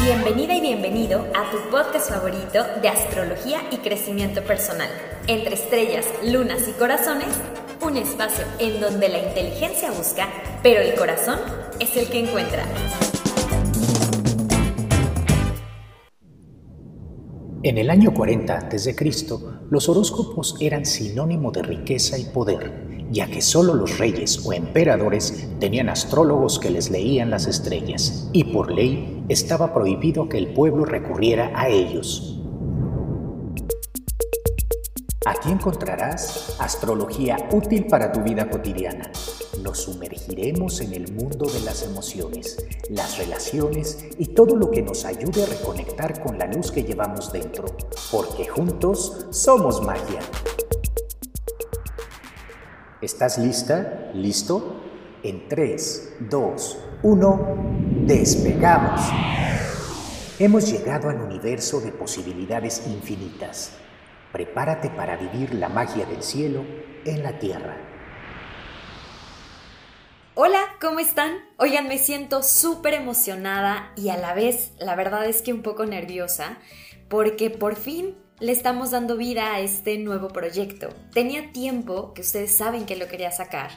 Bienvenida y bienvenido a tu podcast favorito de astrología y crecimiento personal. Entre estrellas, lunas y corazones, un espacio en donde la inteligencia busca, pero el corazón es el que encuentra. En el año 40 a.C., los horóscopos eran sinónimo de riqueza y poder ya que solo los reyes o emperadores tenían astrólogos que les leían las estrellas, y por ley estaba prohibido que el pueblo recurriera a ellos. Aquí encontrarás astrología útil para tu vida cotidiana. Nos sumergiremos en el mundo de las emociones, las relaciones y todo lo que nos ayude a reconectar con la luz que llevamos dentro, porque juntos somos magia. ¿Estás lista? ¿Listo? En 3, 2, 1, despegamos. Hemos llegado al universo de posibilidades infinitas. Prepárate para vivir la magia del cielo en la tierra. Hola, ¿cómo están? Oigan, me siento súper emocionada y a la vez, la verdad es que un poco nerviosa, porque por fin le estamos dando vida a este nuevo proyecto. Tenía tiempo, que ustedes saben que lo quería sacar,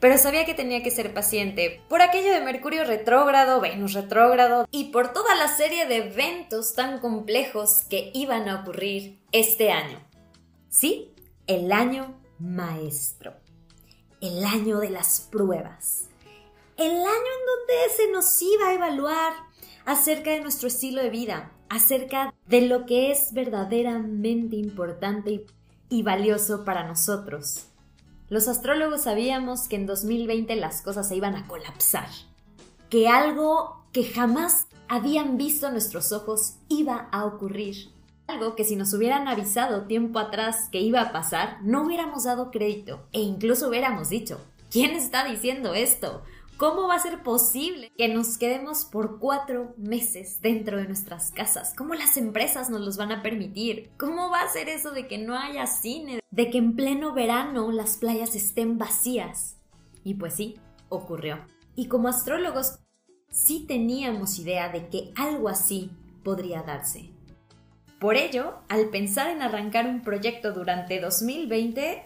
pero sabía que tenía que ser paciente por aquello de Mercurio retrógrado, Venus retrógrado y por toda la serie de eventos tan complejos que iban a ocurrir este año. Sí, el año maestro, el año de las pruebas, el año en donde se nos iba a evaluar acerca de nuestro estilo de vida, acerca de lo que es verdaderamente importante y valioso para nosotros. Los astrólogos sabíamos que en 2020 las cosas se iban a colapsar, que algo que jamás habían visto nuestros ojos iba a ocurrir. Algo que si nos hubieran avisado tiempo atrás que iba a pasar, no hubiéramos dado crédito e incluso hubiéramos dicho, ¿quién está diciendo esto? ¿Cómo va a ser posible que nos quedemos por cuatro meses dentro de nuestras casas? ¿Cómo las empresas nos los van a permitir? ¿Cómo va a ser eso de que no haya cine? De que en pleno verano las playas estén vacías. Y pues sí, ocurrió. Y como astrólogos, sí teníamos idea de que algo así podría darse. Por ello, al pensar en arrancar un proyecto durante 2020,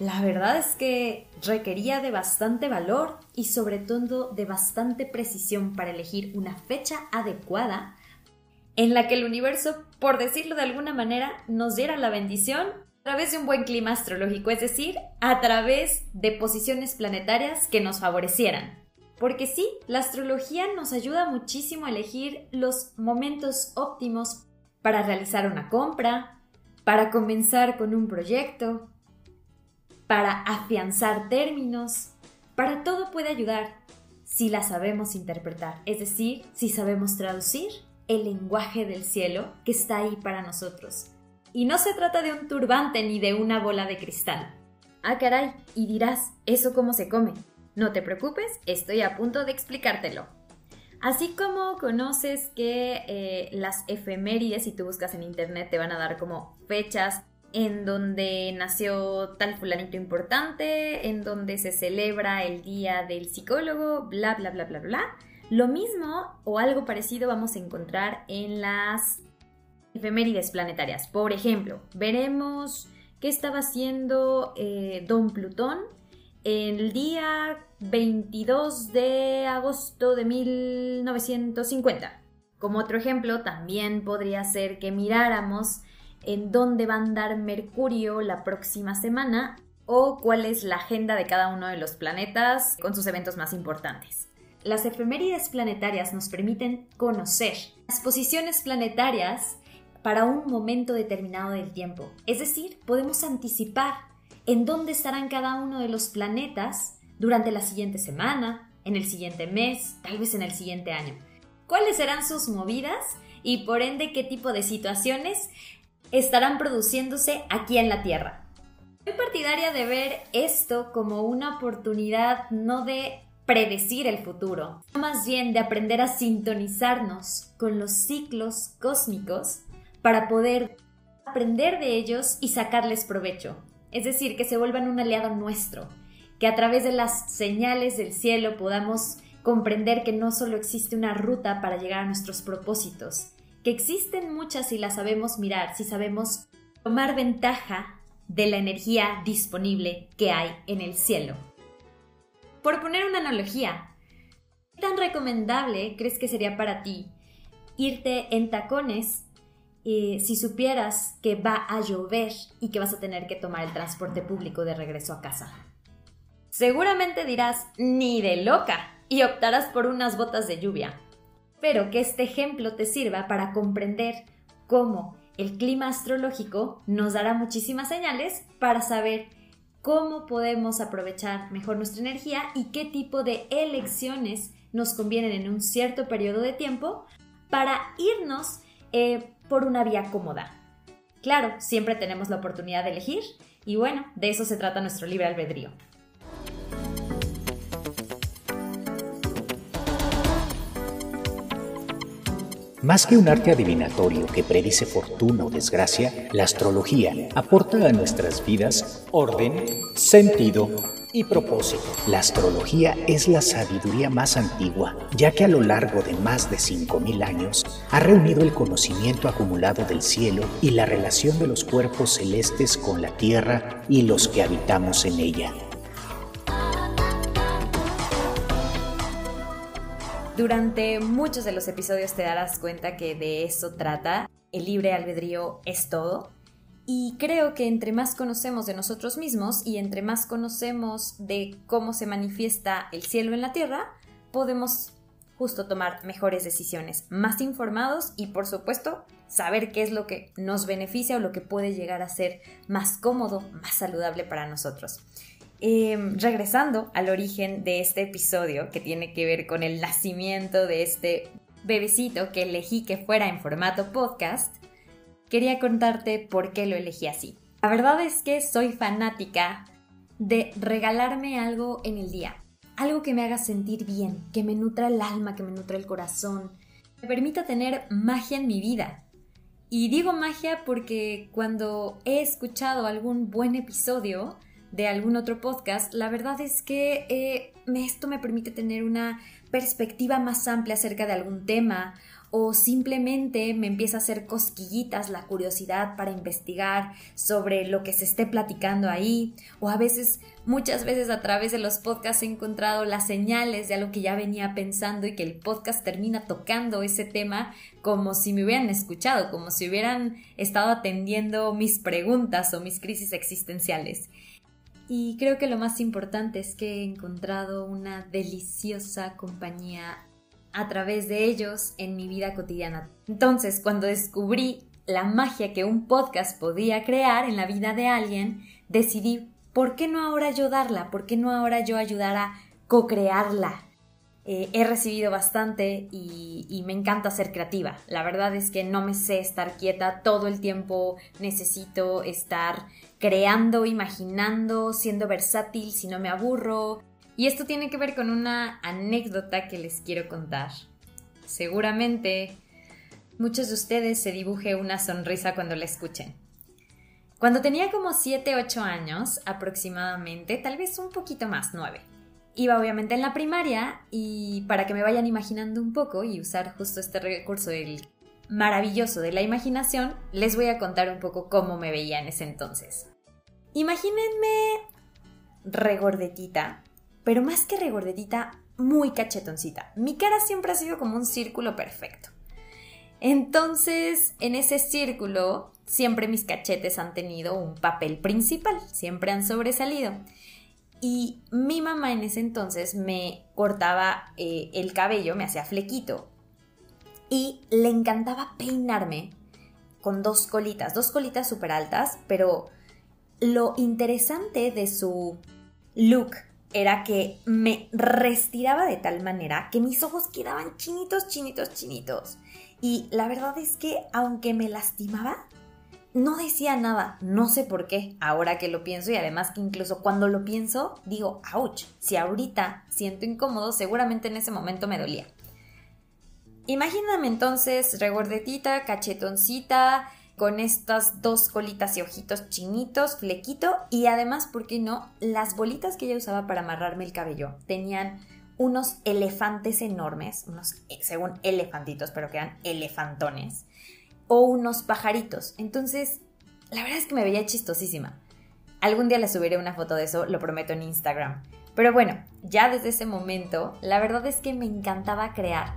la verdad es que requería de bastante valor y sobre todo de bastante precisión para elegir una fecha adecuada en la que el universo, por decirlo de alguna manera, nos diera la bendición a través de un buen clima astrológico, es decir, a través de posiciones planetarias que nos favorecieran. Porque sí, la astrología nos ayuda muchísimo a elegir los momentos óptimos para realizar una compra, para comenzar con un proyecto, para afianzar términos, para todo puede ayudar si la sabemos interpretar, es decir, si sabemos traducir el lenguaje del cielo que está ahí para nosotros. Y no se trata de un turbante ni de una bola de cristal. Ah, caray, y dirás, ¿eso cómo se come? No te preocupes, estoy a punto de explicártelo. Así como conoces que eh, las efemérides, si tú buscas en internet, te van a dar como fechas en donde nació tal fulanito importante, en donde se celebra el día del psicólogo, bla, bla, bla, bla, bla. Lo mismo o algo parecido vamos a encontrar en las efemérides planetarias. Por ejemplo, veremos qué estaba haciendo eh, Don Plutón el día 22 de agosto de 1950. Como otro ejemplo, también podría ser que miráramos en dónde va a andar Mercurio la próxima semana o cuál es la agenda de cada uno de los planetas con sus eventos más importantes. Las efemérides planetarias nos permiten conocer las posiciones planetarias para un momento determinado del tiempo. Es decir, podemos anticipar en dónde estarán cada uno de los planetas durante la siguiente semana, en el siguiente mes, tal vez en el siguiente año. ¿Cuáles serán sus movidas y por ende qué tipo de situaciones estarán produciéndose aquí en la Tierra. Soy partidaria de ver esto como una oportunidad no de predecir el futuro, más bien de aprender a sintonizarnos con los ciclos cósmicos para poder aprender de ellos y sacarles provecho. Es decir, que se vuelvan un aliado nuestro, que a través de las señales del cielo podamos comprender que no solo existe una ruta para llegar a nuestros propósitos, que existen muchas si las sabemos mirar, si sabemos tomar ventaja de la energía disponible que hay en el cielo. Por poner una analogía, ¿qué tan recomendable crees que sería para ti irte en tacones eh, si supieras que va a llover y que vas a tener que tomar el transporte público de regreso a casa? Seguramente dirás, ni de loca, y optarás por unas botas de lluvia. Espero que este ejemplo te sirva para comprender cómo el clima astrológico nos dará muchísimas señales para saber cómo podemos aprovechar mejor nuestra energía y qué tipo de elecciones nos convienen en un cierto periodo de tiempo para irnos eh, por una vía cómoda. Claro, siempre tenemos la oportunidad de elegir y bueno, de eso se trata nuestro libre albedrío. Más que un arte adivinatorio que predice fortuna o desgracia, la astrología aporta a nuestras vidas orden, sentido y propósito. La astrología es la sabiduría más antigua, ya que a lo largo de más de 5.000 años ha reunido el conocimiento acumulado del cielo y la relación de los cuerpos celestes con la tierra y los que habitamos en ella. Durante muchos de los episodios te darás cuenta que de eso trata. El libre albedrío es todo. Y creo que entre más conocemos de nosotros mismos y entre más conocemos de cómo se manifiesta el cielo en la tierra, podemos justo tomar mejores decisiones, más informados y por supuesto saber qué es lo que nos beneficia o lo que puede llegar a ser más cómodo, más saludable para nosotros. Em, regresando al origen de este episodio, que tiene que ver con el nacimiento de este bebecito que elegí que fuera en formato podcast, quería contarte por qué lo elegí así. La verdad es que soy fanática de regalarme algo en el día, algo que me haga sentir bien, que me nutra el alma, que me nutra el corazón, me permita tener magia en mi vida. Y digo magia porque cuando he escuchado algún buen episodio, de algún otro podcast, la verdad es que eh, esto me permite tener una perspectiva más amplia acerca de algún tema o simplemente me empieza a hacer cosquillitas la curiosidad para investigar sobre lo que se esté platicando ahí o a veces muchas veces a través de los podcasts he encontrado las señales de algo que ya venía pensando y que el podcast termina tocando ese tema como si me hubieran escuchado, como si hubieran estado atendiendo mis preguntas o mis crisis existenciales. Y creo que lo más importante es que he encontrado una deliciosa compañía a través de ellos en mi vida cotidiana. Entonces, cuando descubrí la magia que un podcast podía crear en la vida de alguien, decidí, ¿por qué no ahora yo darla? ¿Por qué no ahora yo ayudar a co-crearla? Eh, he recibido bastante y, y, me encanta ser creativa. La verdad es que no me sé estar quieta todo el tiempo, necesito estar creando, imaginando, siendo versátil si no me aburro. Y esto tiene que ver con una anécdota que les quiero contar. Seguramente muchos de ustedes se dibuje una sonrisa cuando la escuchen. Cuando tenía como 7, 8 años aproximadamente, tal vez un poquito más, 9. Iba obviamente en la primaria y para que me vayan imaginando un poco y usar justo este recurso del maravilloso de la imaginación, les voy a contar un poco cómo me veía en ese entonces. Imagínense regordetita, pero más que regordetita, muy cachetoncita. Mi cara siempre ha sido como un círculo perfecto. Entonces, en ese círculo, siempre mis cachetes han tenido un papel principal, siempre han sobresalido. Y mi mamá en ese entonces me cortaba eh, el cabello, me hacía flequito. Y le encantaba peinarme con dos colitas, dos colitas súper altas, pero lo interesante de su look era que me restiraba de tal manera que mis ojos quedaban chinitos, chinitos, chinitos. Y la verdad es que aunque me lastimaba, no decía nada, no sé por qué, ahora que lo pienso y además que incluso cuando lo pienso digo, ouch, si ahorita siento incómodo, seguramente en ese momento me dolía. Imagíname entonces regordetita, cachetoncita, con estas dos colitas y ojitos chinitos, flequito y además, ¿por qué no? Las bolitas que ella usaba para amarrarme el cabello tenían unos elefantes enormes, unos, eh, según elefantitos, pero que eran elefantones, o unos pajaritos. Entonces, la verdad es que me veía chistosísima. Algún día le subiré una foto de eso, lo prometo en Instagram. Pero bueno, ya desde ese momento, la verdad es que me encantaba crear.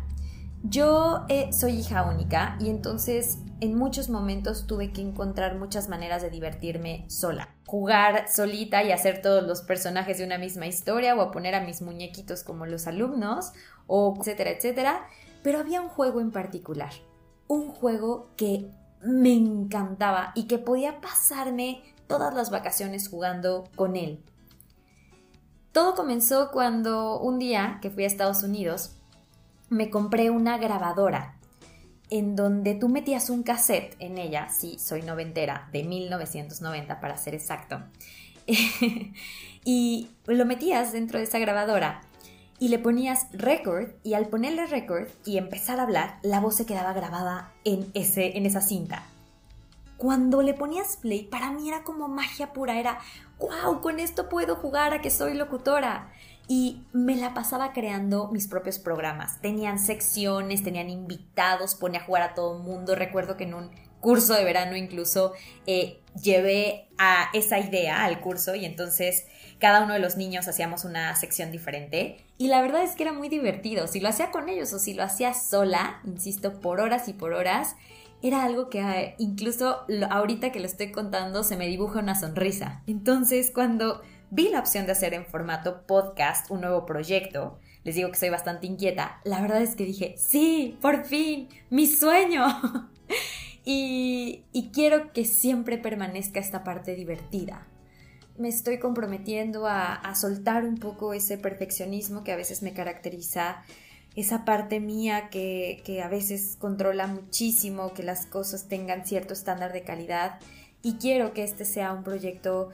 Yo eh, soy hija única y entonces en muchos momentos tuve que encontrar muchas maneras de divertirme sola. Jugar solita y hacer todos los personajes de una misma historia o a poner a mis muñequitos como los alumnos o etcétera, etcétera. Pero había un juego en particular. Un juego que me encantaba y que podía pasarme todas las vacaciones jugando con él. Todo comenzó cuando un día que fui a Estados Unidos me compré una grabadora en donde tú metías un cassette en ella, sí, soy noventera, de 1990 para ser exacto, y lo metías dentro de esa grabadora y le ponías record y al ponerle record y empezar a hablar, la voz se quedaba grabada en, ese, en esa cinta. Cuando le ponías play, para mí era como magia pura, era, wow, con esto puedo jugar a que soy locutora y me la pasaba creando mis propios programas. Tenían secciones, tenían invitados, ponía a jugar a todo el mundo. Recuerdo que en un curso de verano incluso eh, llevé a esa idea al curso y entonces cada uno de los niños hacíamos una sección diferente y la verdad es que era muy divertido. Si lo hacía con ellos o si lo hacía sola, insisto, por horas y por horas, era algo que eh, incluso ahorita que lo estoy contando se me dibuja una sonrisa. Entonces cuando vi la opción de hacer en formato podcast un nuevo proyecto, les digo que soy bastante inquieta, la verdad es que dije, sí, por fin, mi sueño. y, quiero que siempre permanezca esta parte divertida. Me estoy comprometiendo a, soltar un poco ese perfeccionismo que a veces me caracteriza, esa parte mía que, que a veces controla muchísimo que las cosas tengan cierto estándar de calidad y quiero que este sea un proyecto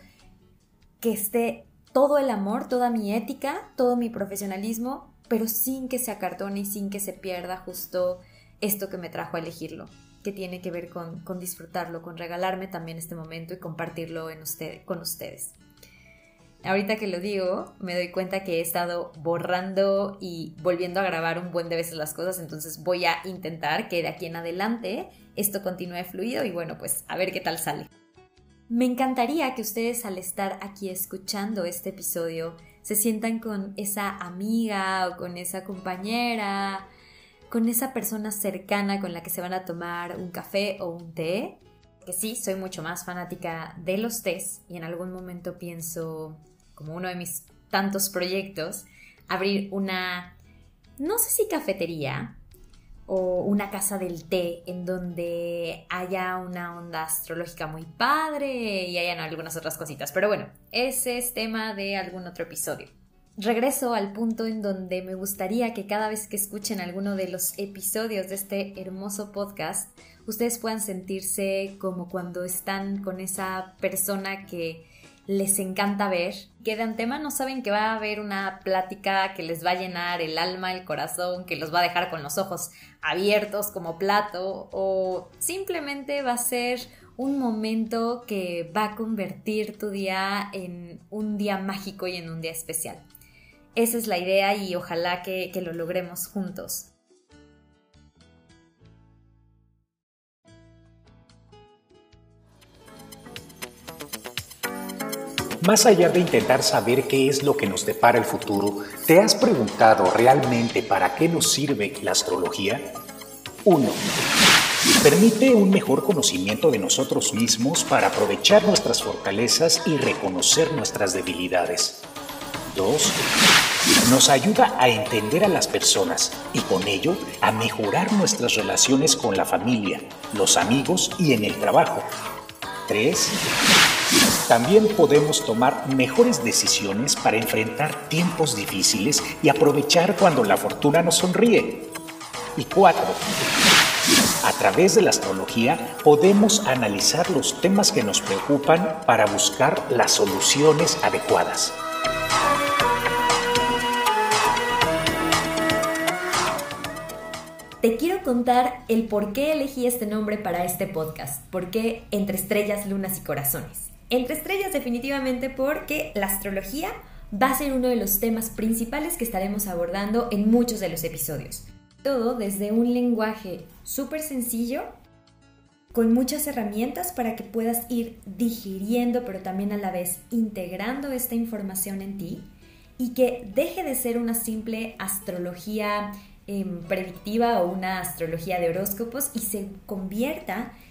que esté todo el amor, toda mi ética, todo mi profesionalismo, pero sin que se acartone y sin que se pierda justo esto que me trajo a elegirlo, que tiene que ver con, disfrutarlo, con regalarme también este momento y compartirlo en usted, con ustedes. Ahorita que lo digo, me doy cuenta que he estado borrando y volviendo a grabar un buen de veces las cosas, entonces voy a intentar que de aquí en adelante esto continúe fluido y bueno, pues a ver qué tal sale. Me encantaría que ustedes al estar aquí escuchando este episodio se sientan con esa amiga o con esa compañera, con esa persona cercana con la que se van a tomar un café o un té. Que sí, soy mucho más fanática de los tés y en algún momento pienso, como uno de mis tantos proyectos, abrir una, no sé si cafetería, o una casa del té en donde haya una onda astrológica muy padre y hayan algunas otras cositas. Pero bueno, ese es tema de algún otro episodio. Regreso al punto en donde me gustaría que cada vez que escuchen alguno de los episodios de este hermoso podcast, ustedes puedan sentirse como cuando están con esa persona que les encanta ver, que de antemano saben que va a haber una plática que les va a llenar el alma, el corazón, que los va a dejar con los ojos abiertos como plato o simplemente va a ser un momento que va a convertir tu día en un día mágico y en un día especial. Esa es la idea y ojalá que, que lo logremos juntos. Más allá de intentar saber qué es lo que nos depara el futuro, ¿te has preguntado realmente para qué nos sirve la astrología? 1. Permite un mejor conocimiento de nosotros mismos para aprovechar nuestras fortalezas y reconocer nuestras debilidades. 2. Nos ayuda a entender a las personas y con ello a mejorar nuestras relaciones con la familia, los amigos y en el trabajo. 3 también podemos tomar mejores decisiones para enfrentar tiempos difíciles y aprovechar cuando la fortuna nos sonríe. Y cuatro, a través de la astrología podemos analizar los temas que nos preocupan para buscar las soluciones adecuadas. Te quiero contar el por qué elegí este nombre para este podcast, por qué entre estrellas, lunas y corazones. Entre estrellas definitivamente porque la astrología va a ser uno de los temas principales que estaremos abordando en muchos de los episodios. Todo desde un lenguaje súper sencillo, con muchas herramientas para que puedas ir digiriendo, pero también a la vez integrando esta información en ti y que deje de ser una simple astrología em, predictiva o una astrología de horóscopos y se convierta en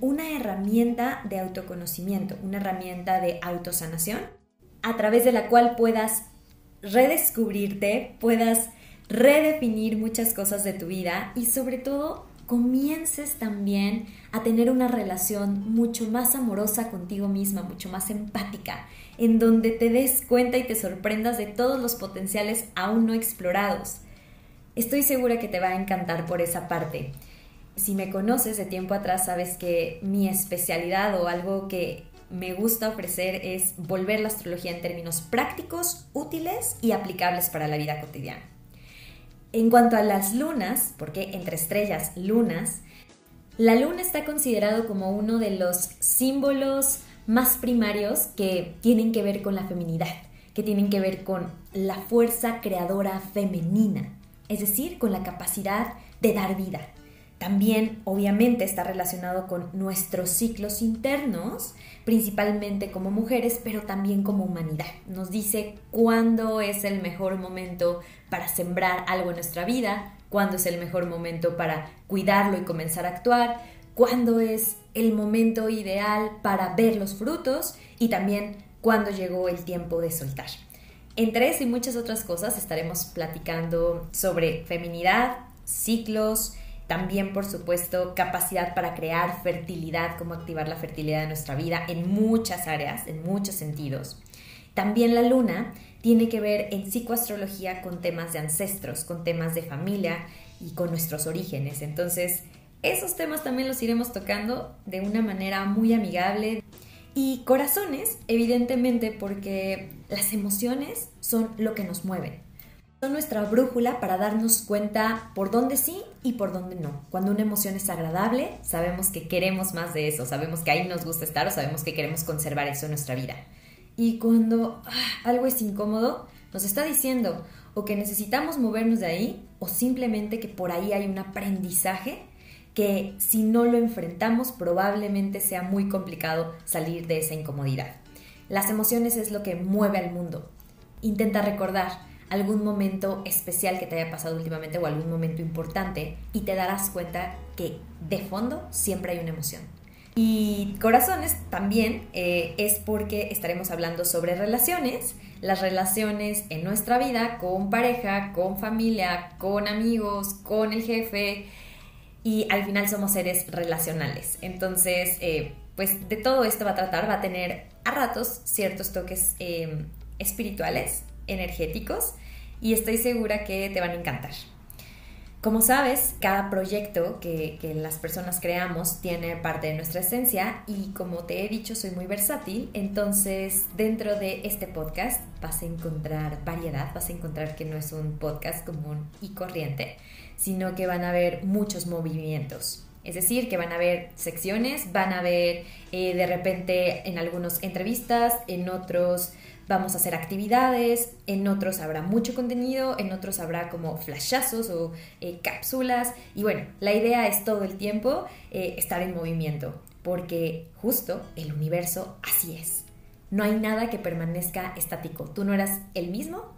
una herramienta de autoconocimiento, una herramienta de autosanación, a través de la cual puedas redescubrirte, puedas redefinir muchas cosas de tu vida y sobre todo comiences también a tener una relación mucho más amorosa contigo misma, mucho más empática, en donde te des cuenta y te sorprendas de todos los potenciales aún no explorados. Estoy segura que te va a encantar por esa parte. Si me conoces de tiempo atrás, sabes que mi especialidad o algo que me gusta ofrecer es volver la astrología en términos prácticos, útiles y aplicables para la vida cotidiana. En cuanto a las lunas, porque entre estrellas, lunas, la luna está considerado como uno de los símbolos más primarios que tienen que ver con la feminidad, que tienen que ver con la fuerza creadora femenina, es decir, con la capacidad de dar vida. También obviamente está relacionado con nuestros ciclos internos, principalmente como mujeres, pero también como humanidad. Nos dice cuándo es el mejor momento para sembrar algo en nuestra vida, cuándo es el mejor momento para cuidarlo y comenzar a actuar, cuándo es el momento ideal para ver los frutos y también cuándo llegó el tiempo de soltar. Entre eso y muchas otras cosas estaremos platicando sobre feminidad, ciclos, también, por supuesto, capacidad para crear fertilidad, cómo activar la fertilidad de nuestra vida en muchas áreas, en muchos sentidos. También la luna tiene que ver en psicoastrología con temas de ancestros, con temas de familia y con nuestros orígenes. Entonces, esos temas también los iremos tocando de una manera muy amigable. Y corazones, evidentemente, porque las emociones son lo que nos mueven nuestra brújula para darnos cuenta por dónde sí y por dónde no. Cuando una emoción es agradable, sabemos que queremos más de eso, sabemos que ahí nos gusta estar o sabemos que queremos conservar eso en nuestra vida. Y cuando ah, algo es incómodo, nos está diciendo o que necesitamos movernos de ahí o simplemente que por ahí hay un aprendizaje que si no lo enfrentamos probablemente sea muy complicado salir de esa incomodidad. Las emociones es lo que mueve al mundo. Intenta recordar, algún momento especial que te haya pasado últimamente o algún momento importante y te darás cuenta que de fondo siempre hay una emoción. Y corazones también eh, es porque estaremos hablando sobre relaciones, las relaciones en nuestra vida con pareja, con familia, con amigos, con el jefe y al final somos seres relacionales. Entonces, eh, pues de todo esto va a tratar, va a tener a ratos ciertos toques eh, espirituales, energéticos, y estoy segura que te van a encantar. Como sabes, cada proyecto que, las personas creamos tiene parte de nuestra esencia y como te he dicho, soy muy versátil, entonces dentro de este podcast vas a encontrar variedad, vas a encontrar que no es un podcast común y corriente, sino que van a haber muchos movimientos. Es decir, que van a haber secciones, van a haber eh, de repente en algunos entrevistas, en otros vamos a hacer actividades, en otros habrá mucho contenido, en otros habrá como flashazos o eh, cápsulas y bueno, la idea es todo el tiempo eh, estar en movimiento porque justo el universo así es. No hay nada que permanezca estático. Tú no eras el mismo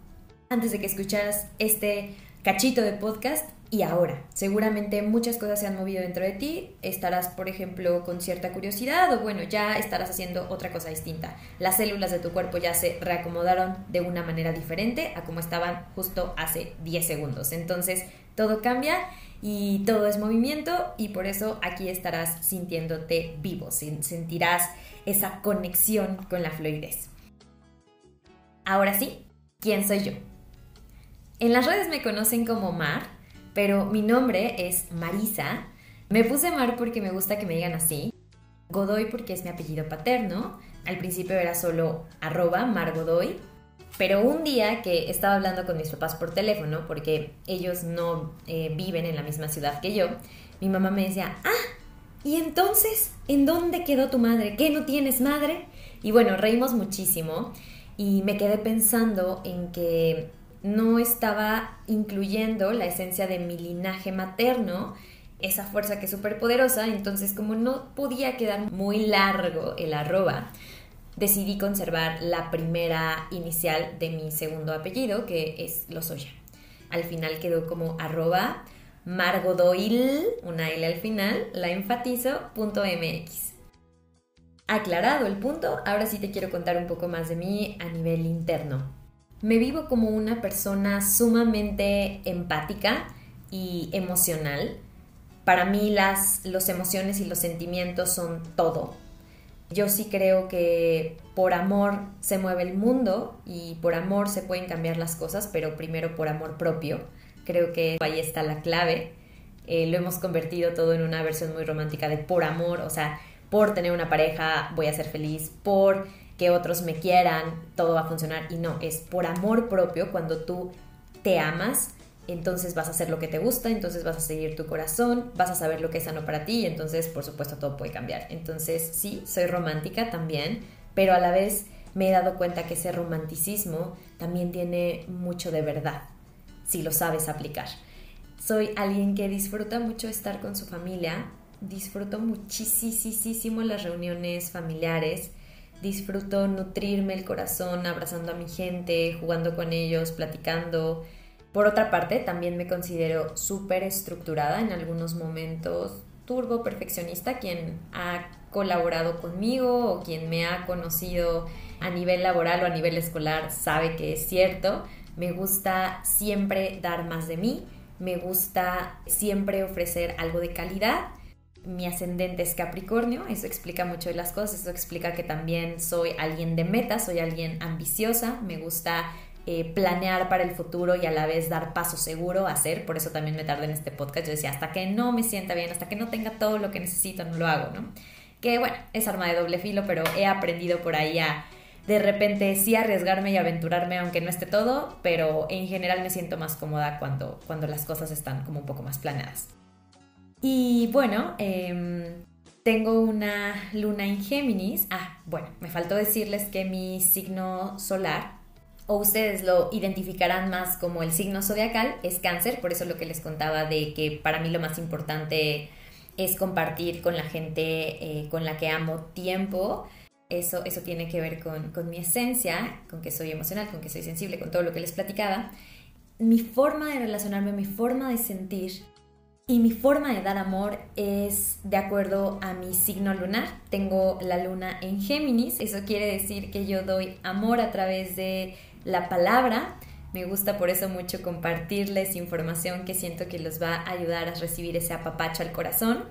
antes de que escucharas este cachito de podcast y ahora. Seguramente muchas cosas se han movido dentro de ti, estarás, por ejemplo, con cierta curiosidad o bueno, ya estarás haciendo otra cosa distinta. Las células de tu cuerpo ya se reacomodaron de una manera diferente a como estaban justo hace 10 segundos. Entonces, todo cambia y todo es movimiento y por eso aquí estarás sintiéndote vivo, sentirás esa conexión con la fluidez. Ahora sí, ¿quién soy yo? En las redes me conocen como Mar pero mi nombre es Marisa. Me puse Mar porque me gusta que me digan así. Godoy porque es mi apellido paterno. Al principio era solo arroba Mar Godoy. Pero un día que estaba hablando con mis papás por teléfono, porque ellos no eh, viven en la misma ciudad que yo, mi mamá me decía, ah, ¿y entonces en dónde quedó tu madre? ¿Qué no tienes madre? Y bueno, reímos muchísimo. y me quedé pensando en que no estaba incluyendo la esencia de mi linaje materno, esa fuerza que es súper poderosa, entonces como no podía quedar muy largo el arroba, decidí conservar la primera inicial de mi segundo apellido, que es Lozoya. Al final quedó como arroba margodoil, una L al final, la enfatizo, punto MX. Aclarado el punto, ahora sí te quiero contar un poco más de mí a nivel interno. Me vivo como una persona sumamente empática y emocional. Para mí las los emociones y los sentimientos son todo. Yo sí creo que por amor se mueve el mundo y por amor se pueden cambiar las cosas, pero primero por amor propio. Creo que ahí está la clave. Eh, lo hemos convertido todo en una versión muy romántica de por amor, o sea, por tener una pareja voy a ser feliz, por que otros me quieran, todo va a funcionar. Y no, es por amor propio, cuando tú te amas, entonces vas a hacer lo que te gusta, entonces vas a seguir tu corazón, vas a saber lo que es sano para ti, y entonces por supuesto todo puede cambiar. Entonces sí, soy romántica también, pero a la vez me he dado cuenta que ese romanticismo también tiene mucho de verdad, si lo sabes aplicar. Soy alguien que disfruta mucho estar con su familia, disfruto muchísimo las reuniones familiares, disfruto nutrirme el corazón abrazando a mi gente, jugando con ellos, platicando. Por otra parte, también me considero súper estructurada en algunos momentos, turbo perfeccionista, quien ha colaborado conmigo o quien me ha conocido a nivel laboral o a nivel escolar sabe que es cierto. Me gusta siempre dar más de mí, me gusta siempre ofrecer algo de calidad mi ascendente es Capricornio, eso explica mucho de las cosas, eso explica que también soy alguien de metas, soy alguien ambiciosa, me gusta eh, planear para el futuro y a la vez dar paso seguro a hacer, por eso también me tardé en este podcast, yo decía, hasta que no me sienta bien, hasta que no tenga todo lo que necesito, no lo hago, ¿no? Que bueno, es arma de doble filo, pero he aprendido por ahí a de repente sí arriesgarme y aventurarme aunque no esté todo, pero en general me siento más cómoda cuando, cuando las cosas están como un poco más planeadas. Y bueno, em, tengo una luna en Géminis. Ah, bueno, me faltó decirles que mi signo solar, o ustedes lo identificarán más como el signo zodiacal, es cáncer, por eso lo que les contaba de que para mí lo más importante es compartir con la gente eh, con la que amo tiempo. Eso, eso tiene que ver con, con mi esencia, con que soy emocional, con que soy sensible, con todo lo que les platicaba. Mi forma de relacionarme, mi forma de sentir y mi forma de dar amor es de acuerdo a mi signo lunar. Tengo la luna en Géminis. Eso quiere decir que yo doy amor a través de la palabra. Me gusta por eso mucho compartirles información que siento que los va a ayudar a recibir ese apapacho al corazón.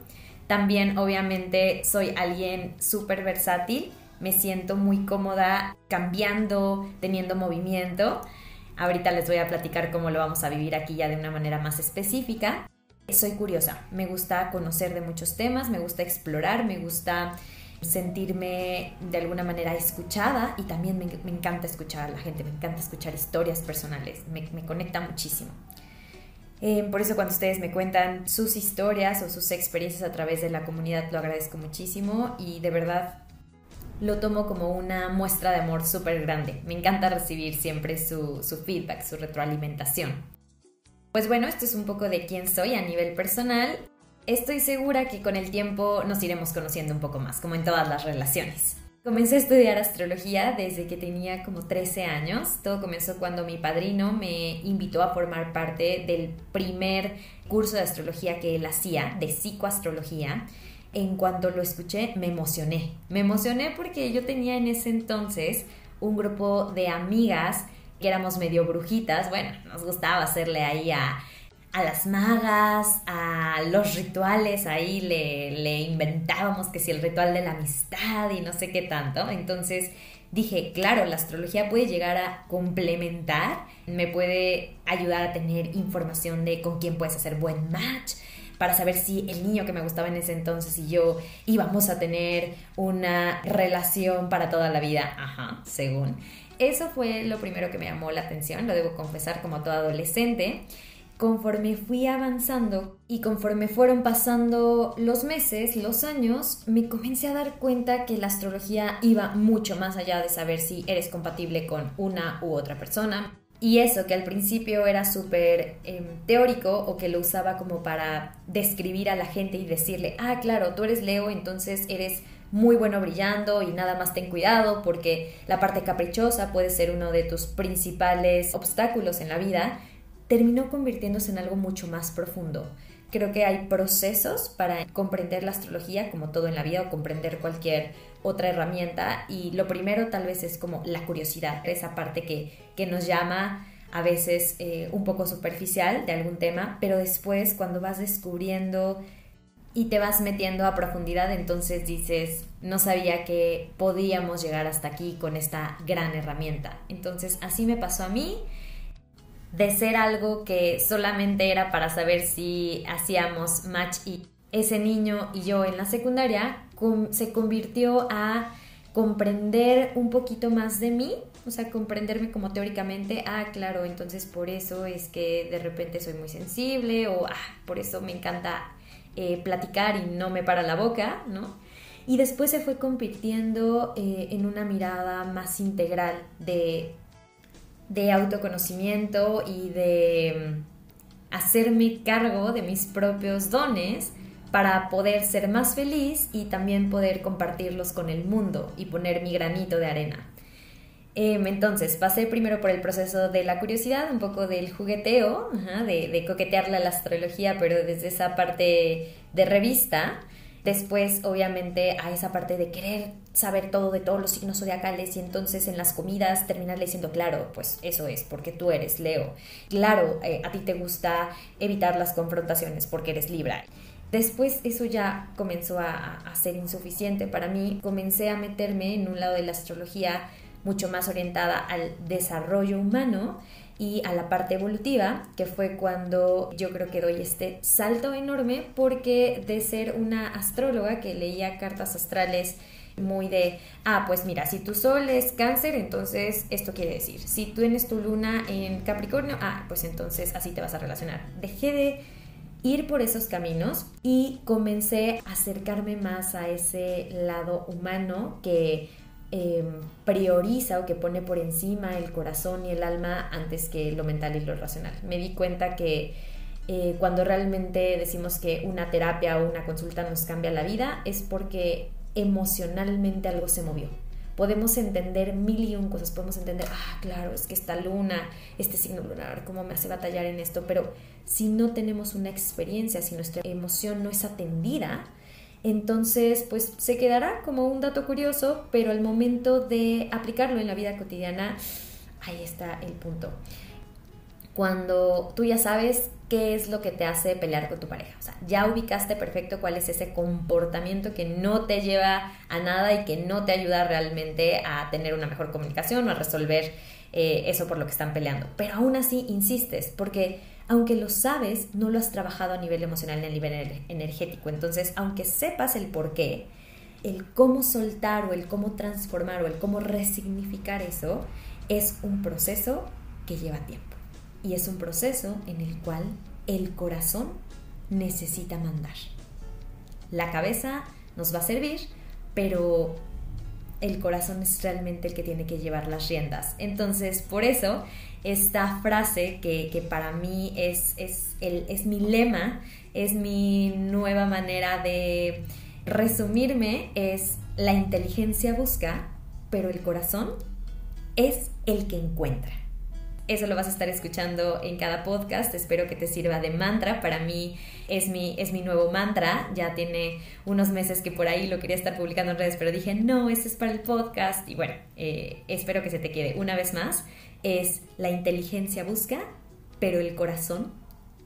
También obviamente soy alguien súper versátil. Me siento muy cómoda cambiando, teniendo movimiento. Ahorita les voy a platicar cómo lo vamos a vivir aquí ya de una manera más específica soy curiosa, me gusta conocer de muchos temas, me gusta explorar, me gusta sentirme de alguna manera escuchada y también me, encanta escuchar a la gente, me encanta escuchar historias personales, me, conecta muchísimo. Eh, por eso cuando ustedes me cuentan sus historias o sus experiencias a través de la comunidad lo agradezco muchísimo y de verdad lo tomo como una muestra de amor súper grande. Me encanta recibir siempre su feedback, su retroalimentación. Pues bueno, esto es un poco de quién soy a nivel personal. Estoy segura que con el tiempo nos iremos conociendo un poco más, como en todas las relaciones. Comencé a estudiar astrología desde que tenía como 13 años. Todo comenzó cuando mi padrino me invitó a formar parte del primer curso de astrología que él hacía, de psicoastrología. En cuanto lo escuché, me emocioné. Me emocioné porque yo tenía en ese entonces un grupo de amigas que éramos medio brujitas, bueno, nos gustaba hacerle ahí a, las magas, a los rituales, ahí le, le inventábamos que si el ritual de la amistad y no sé qué tanto. Entonces dije, claro, la astrología puede llegar a complementar, me puede ayudar a tener información de con quién puedes hacer buen match, para saber si el niño que me gustaba en ese entonces y yo íbamos a tener una relación para toda la vida, ajá, según. Eso fue lo primero que me llamó la atención, lo debo confesar como todo adolescente. conforme fui avanzando y conforme fueron pasando los meses, los años, me comencé a dar cuenta que la astrología iba mucho más allá de saber si eres compatible con una u otra persona. Y eso que al principio era súper em, teórico o que lo usaba como para describir a la gente y decirle, ah, claro, tú eres Leo, entonces eres muy bueno brillando y nada más ten cuidado porque la parte caprichosa puede ser uno de tus principales obstáculos en la vida terminó convirtiéndose en algo mucho más profundo. Creo que hay procesos para comprender la astrología, como todo en la vida, o comprender cualquier otra herramienta. Y lo primero tal vez es como la curiosidad, esa parte que, que nos llama a veces eh, un poco superficial de algún tema, pero después cuando vas descubriendo y te vas metiendo a profundidad, entonces dices, no sabía que podíamos llegar hasta aquí con esta gran herramienta. Entonces así me pasó a mí de ser algo que solamente era para saber si hacíamos match y ese niño y yo en la secundaria se convirtió a comprender un poquito más de mí, o sea, comprenderme como teóricamente, ah, claro, entonces por eso es que de repente soy muy sensible o ah, por eso me encanta eh, platicar y no me para la boca, ¿no? Y después se fue convirtiendo eh, en una mirada más integral de de autoconocimiento y de mm, hacerme cargo de mis propios dones para poder ser más feliz y también poder compartirlos con el mundo y poner mi granito de arena. Em, entonces, pasé primero por el proceso de la curiosidad, un poco del jugueteo, de, de coquetearle a la astrología, pero desde esa parte de revista. Después, obviamente, a esa parte de querer saber todo de todos los signos zodiacales y entonces en las comidas terminarle diciendo, claro, pues eso es, porque tú eres Leo. Claro, eh, a ti te gusta evitar las confrontaciones porque eres Libra. Después eso ya comenzó a, a ser insuficiente para mí. Comencé a meterme en un lado de la astrología mucho más orientada al desarrollo humano y a la parte evolutiva, que fue cuando yo creo que doy este salto enorme porque de ser una astróloga que leía cartas astrales muy de, ah, pues mira, si tu sol es cáncer, entonces esto quiere decir, si tú tienes tu luna en Capricornio, ah, pues entonces así te vas a relacionar. Dejé de ir por esos caminos y comencé a acercarme más a ese lado humano que Em, prioriza o que pone por encima el corazón y el alma antes que lo mental y lo racional. Me di cuenta que eh, cuando realmente decimos que una terapia o una consulta nos cambia la vida es porque emocionalmente algo se movió. Podemos entender mil y un cosas, podemos entender, ah, claro, es que esta luna, este signo lunar, cómo me hace batallar en esto, pero si no tenemos una experiencia, si nuestra emoción no es atendida, entonces, pues se quedará como un dato curioso, pero al momento de aplicarlo en la vida cotidiana, ahí está el punto. Cuando tú ya sabes qué es lo que te hace pelear con tu pareja, o sea, ya ubicaste perfecto cuál es ese comportamiento que no te lleva a nada y que no te ayuda realmente a tener una mejor comunicación o a resolver eh, eso por lo que están peleando. Pero aún así insistes, porque aunque lo sabes, no lo has trabajado a nivel emocional ni a nivel energético. Entonces, aunque sepas el por qué, el cómo soltar o el cómo transformar o el cómo resignificar eso es un proceso que lleva tiempo. Y es un proceso en el cual el corazón necesita mandar. La cabeza nos va a servir, pero el corazón es realmente el que tiene que llevar las riendas. Entonces, por eso, esta frase que, para mí es, es, el, es mi lema, es mi nueva manera de resumirme, es la inteligencia busca, pero el corazón es el que encuentra. Eso lo vas a estar escuchando en cada podcast. Espero que te sirva de mantra. Para mí es mi, es mi nuevo mantra. Ya tiene unos meses que por ahí lo quería estar publicando en redes, pero dije, no, ese es para el podcast. Y bueno, eh, espero que se te quede una vez más. Es la inteligencia busca, pero el corazón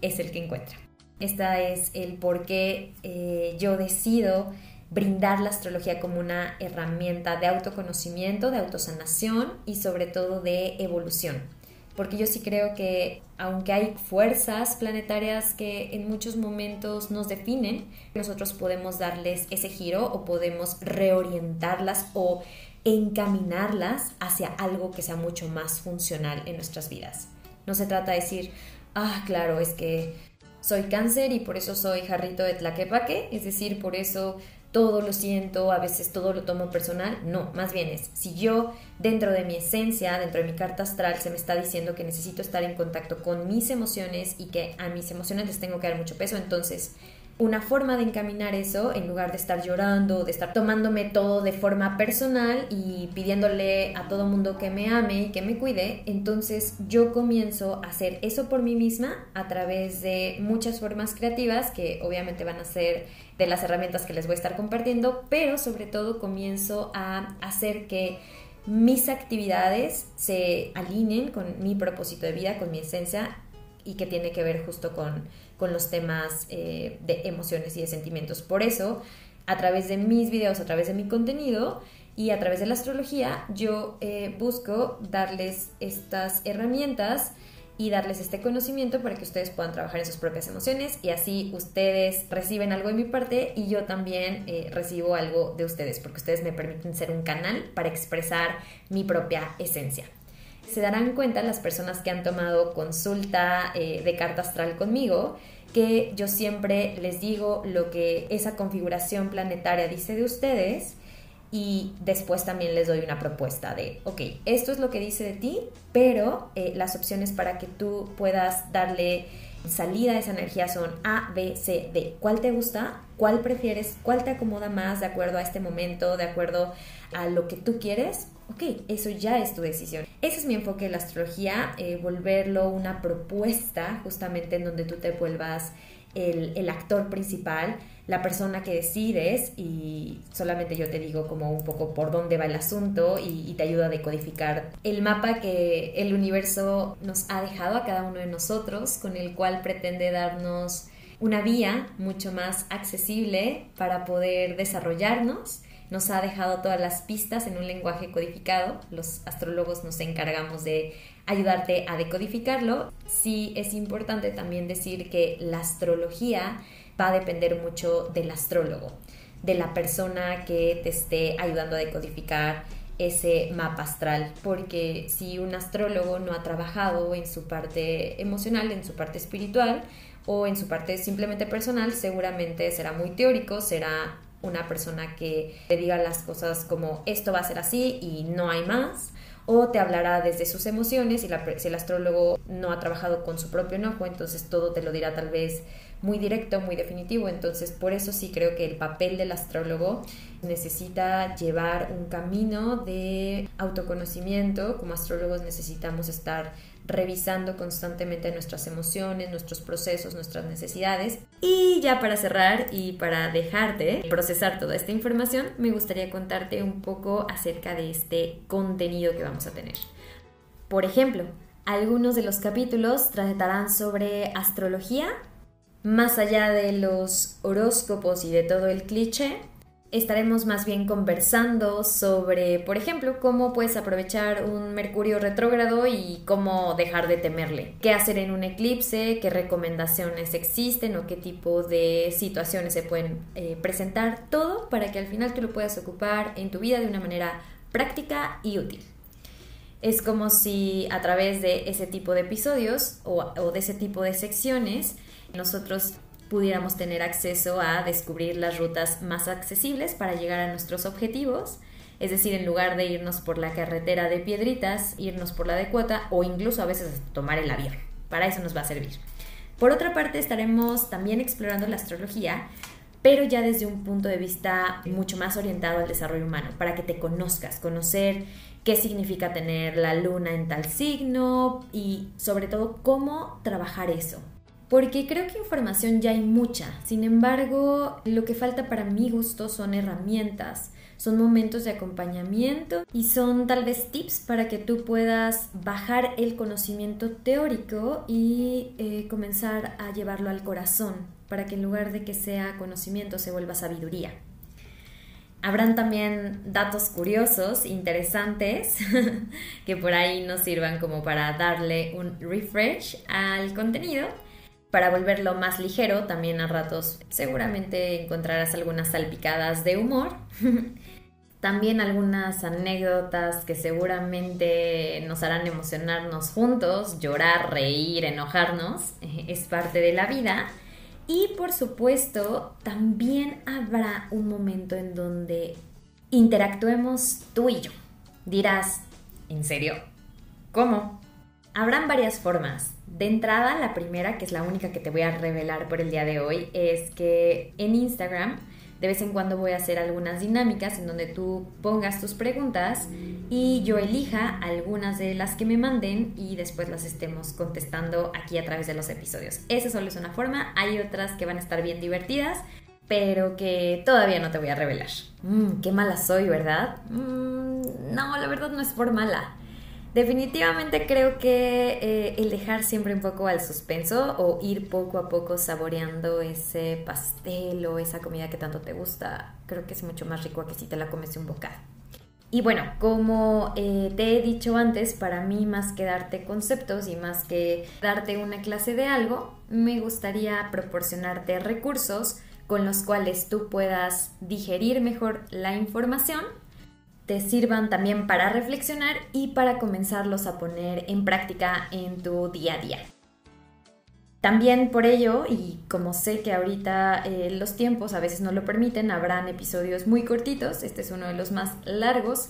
es el que encuentra. Esta es el por qué eh, yo decido brindar la astrología como una herramienta de autoconocimiento, de autosanación y sobre todo de evolución porque yo sí creo que aunque hay fuerzas planetarias que en muchos momentos nos definen, nosotros podemos darles ese giro o podemos reorientarlas o encaminarlas hacia algo que sea mucho más funcional en nuestras vidas. No se trata de decir, ah, claro, es que soy cáncer y por eso soy jarrito de tlaquepaque, es decir, por eso todo lo siento, a veces todo lo tomo personal. No, más bien es, si yo dentro de mi esencia, dentro de mi carta astral, se me está diciendo que necesito estar en contacto con mis emociones y que a mis emociones les tengo que dar mucho peso, entonces una forma de encaminar eso, en lugar de estar llorando, de estar tomándome todo de forma personal y pidiéndole a todo mundo que me ame y que me cuide, entonces yo comienzo a hacer eso por mí misma a través de muchas formas creativas que obviamente van a ser de las herramientas que les voy a estar compartiendo, pero sobre todo comienzo a hacer que mis actividades se alineen con mi propósito de vida, con mi esencia y que tiene que ver justo con, los temas eh, de emociones y de sentimientos. Por eso, a través de mis videos, a través de mi contenido y a través de la astrología, yo eh, busco darles estas herramientas y darles este conocimiento para que ustedes puedan trabajar en sus propias emociones y así ustedes reciben algo de mi parte y yo también eh, recibo algo de ustedes porque ustedes me permiten ser un canal para expresar mi propia esencia. Se darán cuenta las personas que han tomado consulta eh, de carta astral conmigo que yo siempre les digo lo que esa configuración planetaria dice de ustedes y después también les doy una propuesta de, ok, esto es lo que dice de ti, pero eh, las opciones para que tú puedas darle salida a esa energía son A, B, C, D. ¿Cuál te gusta? ¿Cuál prefieres? ¿Cuál te acomoda más de acuerdo a este momento, de acuerdo a lo que tú quieres? Ok, eso ya es tu decisión. Ese es mi enfoque de la astrología, eh, volverlo una propuesta justamente en donde tú te vuelvas el, actor principal la persona que decides y solamente yo te digo como un poco por dónde va el asunto y, te ayuda a decodificar el mapa que el universo nos ha dejado a cada uno de nosotros, con el cual pretende darnos una vía mucho más accesible para poder desarrollarnos. Nos ha dejado todas las pistas en un lenguaje codificado. Los astrólogos nos encargamos de ayudarte a decodificarlo. Sí es importante también decir que la astrología va a depender mucho del astrólogo, de la persona que te esté ayudando a decodificar ese mapa astral, porque si un astrólogo no ha trabajado en su parte emocional, en su parte espiritual o en su parte simplemente personal, seguramente será muy teórico, será una persona que te diga las cosas como esto va a ser así y no hay más, o te hablará desde sus emociones y si el astrólogo no ha trabajado con su propio enojo, entonces todo te lo dirá tal vez muy directo, muy definitivo. Entonces, por eso sí creo que el papel del astrólogo necesita llevar un camino de autoconocimiento. Como astrólogos necesitamos estar revisando constantemente nuestras emociones, nuestros procesos, nuestras necesidades. Y ya para cerrar y para dejarte procesar toda esta información, me gustaría contarte un poco acerca de este contenido que vamos a tener. Por ejemplo, algunos de los capítulos tratarán sobre astrología más allá de los horóscopos y de todo el cliché, estaremos más bien conversando sobre, por ejemplo, cómo puedes aprovechar un Mercurio retrógrado y cómo dejar de temerle. ¿Qué hacer en un eclipse? ¿Qué recomendaciones existen o qué tipo de situaciones se pueden eh, presentar? Todo para que al final tú lo puedas ocupar en tu vida de una manera práctica y útil. Es como si a través de ese tipo de episodios o, o de ese tipo de secciones nosotros pudiéramos tener acceso a descubrir las rutas más accesibles para llegar a nuestros objetivos. Es decir, en lugar de irnos por la carretera de piedritas, irnos por la de cuota o incluso a veces tomar el avión. Para eso nos va a servir. Por otra parte, estaremos también explorando la astrología, pero ya desde un punto de vista mucho más orientado al desarrollo humano, para que te conozcas, conocer qué significa tener la luna en tal signo y sobre todo cómo trabajar eso, porque creo que información ya hay mucha. Sin embargo, lo que falta para mi gusto son herramientas, son momentos de acompañamiento y son tal vez tips para que tú puedas bajar el conocimiento teórico y eh, comenzar a llevarlo al corazón, para que en lugar de que sea conocimiento se vuelva sabiduría. Habrán también datos curiosos, interesantes, que por ahí nos sirvan como para darle un refresh al contenido para volverlo más ligero, también a ratos seguramente encontrarás algunas salpicadas de humor. también algunas anécdotas que seguramente nos harán emocionarnos juntos, llorar, reír, enojarnos, es parte de la vida. Y por supuesto, también habrá un momento en donde interactuemos tú y yo. Dirás, ¿en serio? ¿Cómo? Habrán varias formas. De entrada, la primera, que es la única que te voy a revelar por el día de hoy, es que en Instagram de vez en cuando voy a hacer algunas dinámicas en donde tú pongas tus preguntas y yo elija algunas de las que me manden y después las estemos contestando aquí a través de los episodios. Esa solo es una forma, hay otras que van a estar bien divertidas, pero que todavía no te voy a revelar. Mm, qué mala soy, ¿verdad? Mm, no, la verdad no es por mala. Definitivamente creo que eh, el dejar siempre un poco al suspenso o ir poco a poco saboreando ese pastel o esa comida que tanto te gusta, creo que es mucho más rico que si te la comes un bocado. Y bueno, como eh, te he dicho antes, para mí más que darte conceptos y más que darte una clase de algo, me gustaría proporcionarte recursos con los cuales tú puedas digerir mejor la información te sirvan también para reflexionar y para comenzarlos a poner en práctica en tu día a día. También por ello, y como sé que ahorita eh, los tiempos a veces no lo permiten, habrán episodios muy cortitos, este es uno de los más largos,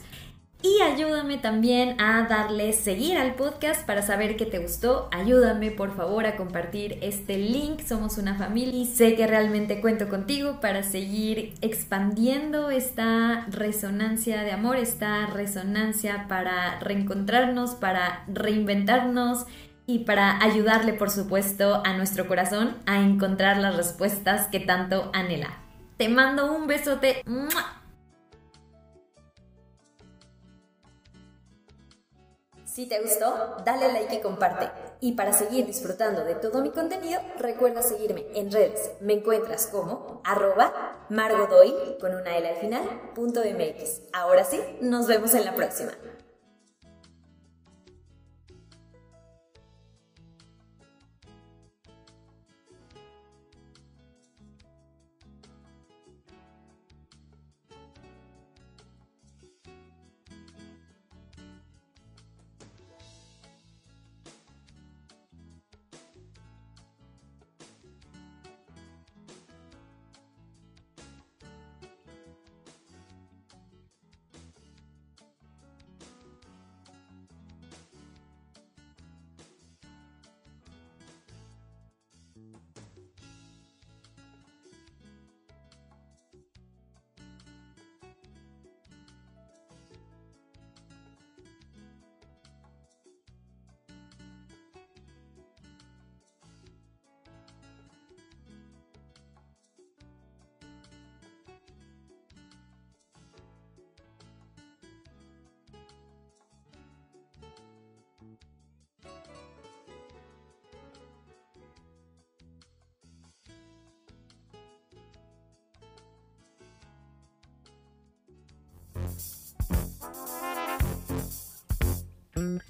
y ayúdame también a darle seguir al podcast para saber que te gustó. Ayúdame por favor a compartir este link. Somos una familia y sé que realmente cuento contigo para seguir expandiendo esta resonancia de amor, esta resonancia para reencontrarnos, para reinventarnos y para ayudarle por supuesto a nuestro corazón a encontrar las respuestas que tanto anhela. Te mando un besote. Si te gustó, dale like y comparte. Y para seguir disfrutando de todo mi contenido, recuerda seguirme en redes. Me encuentras como arroba margodoy con una L al final, punto MX. Ahora sí, nos vemos en la próxima. Mm-hmm.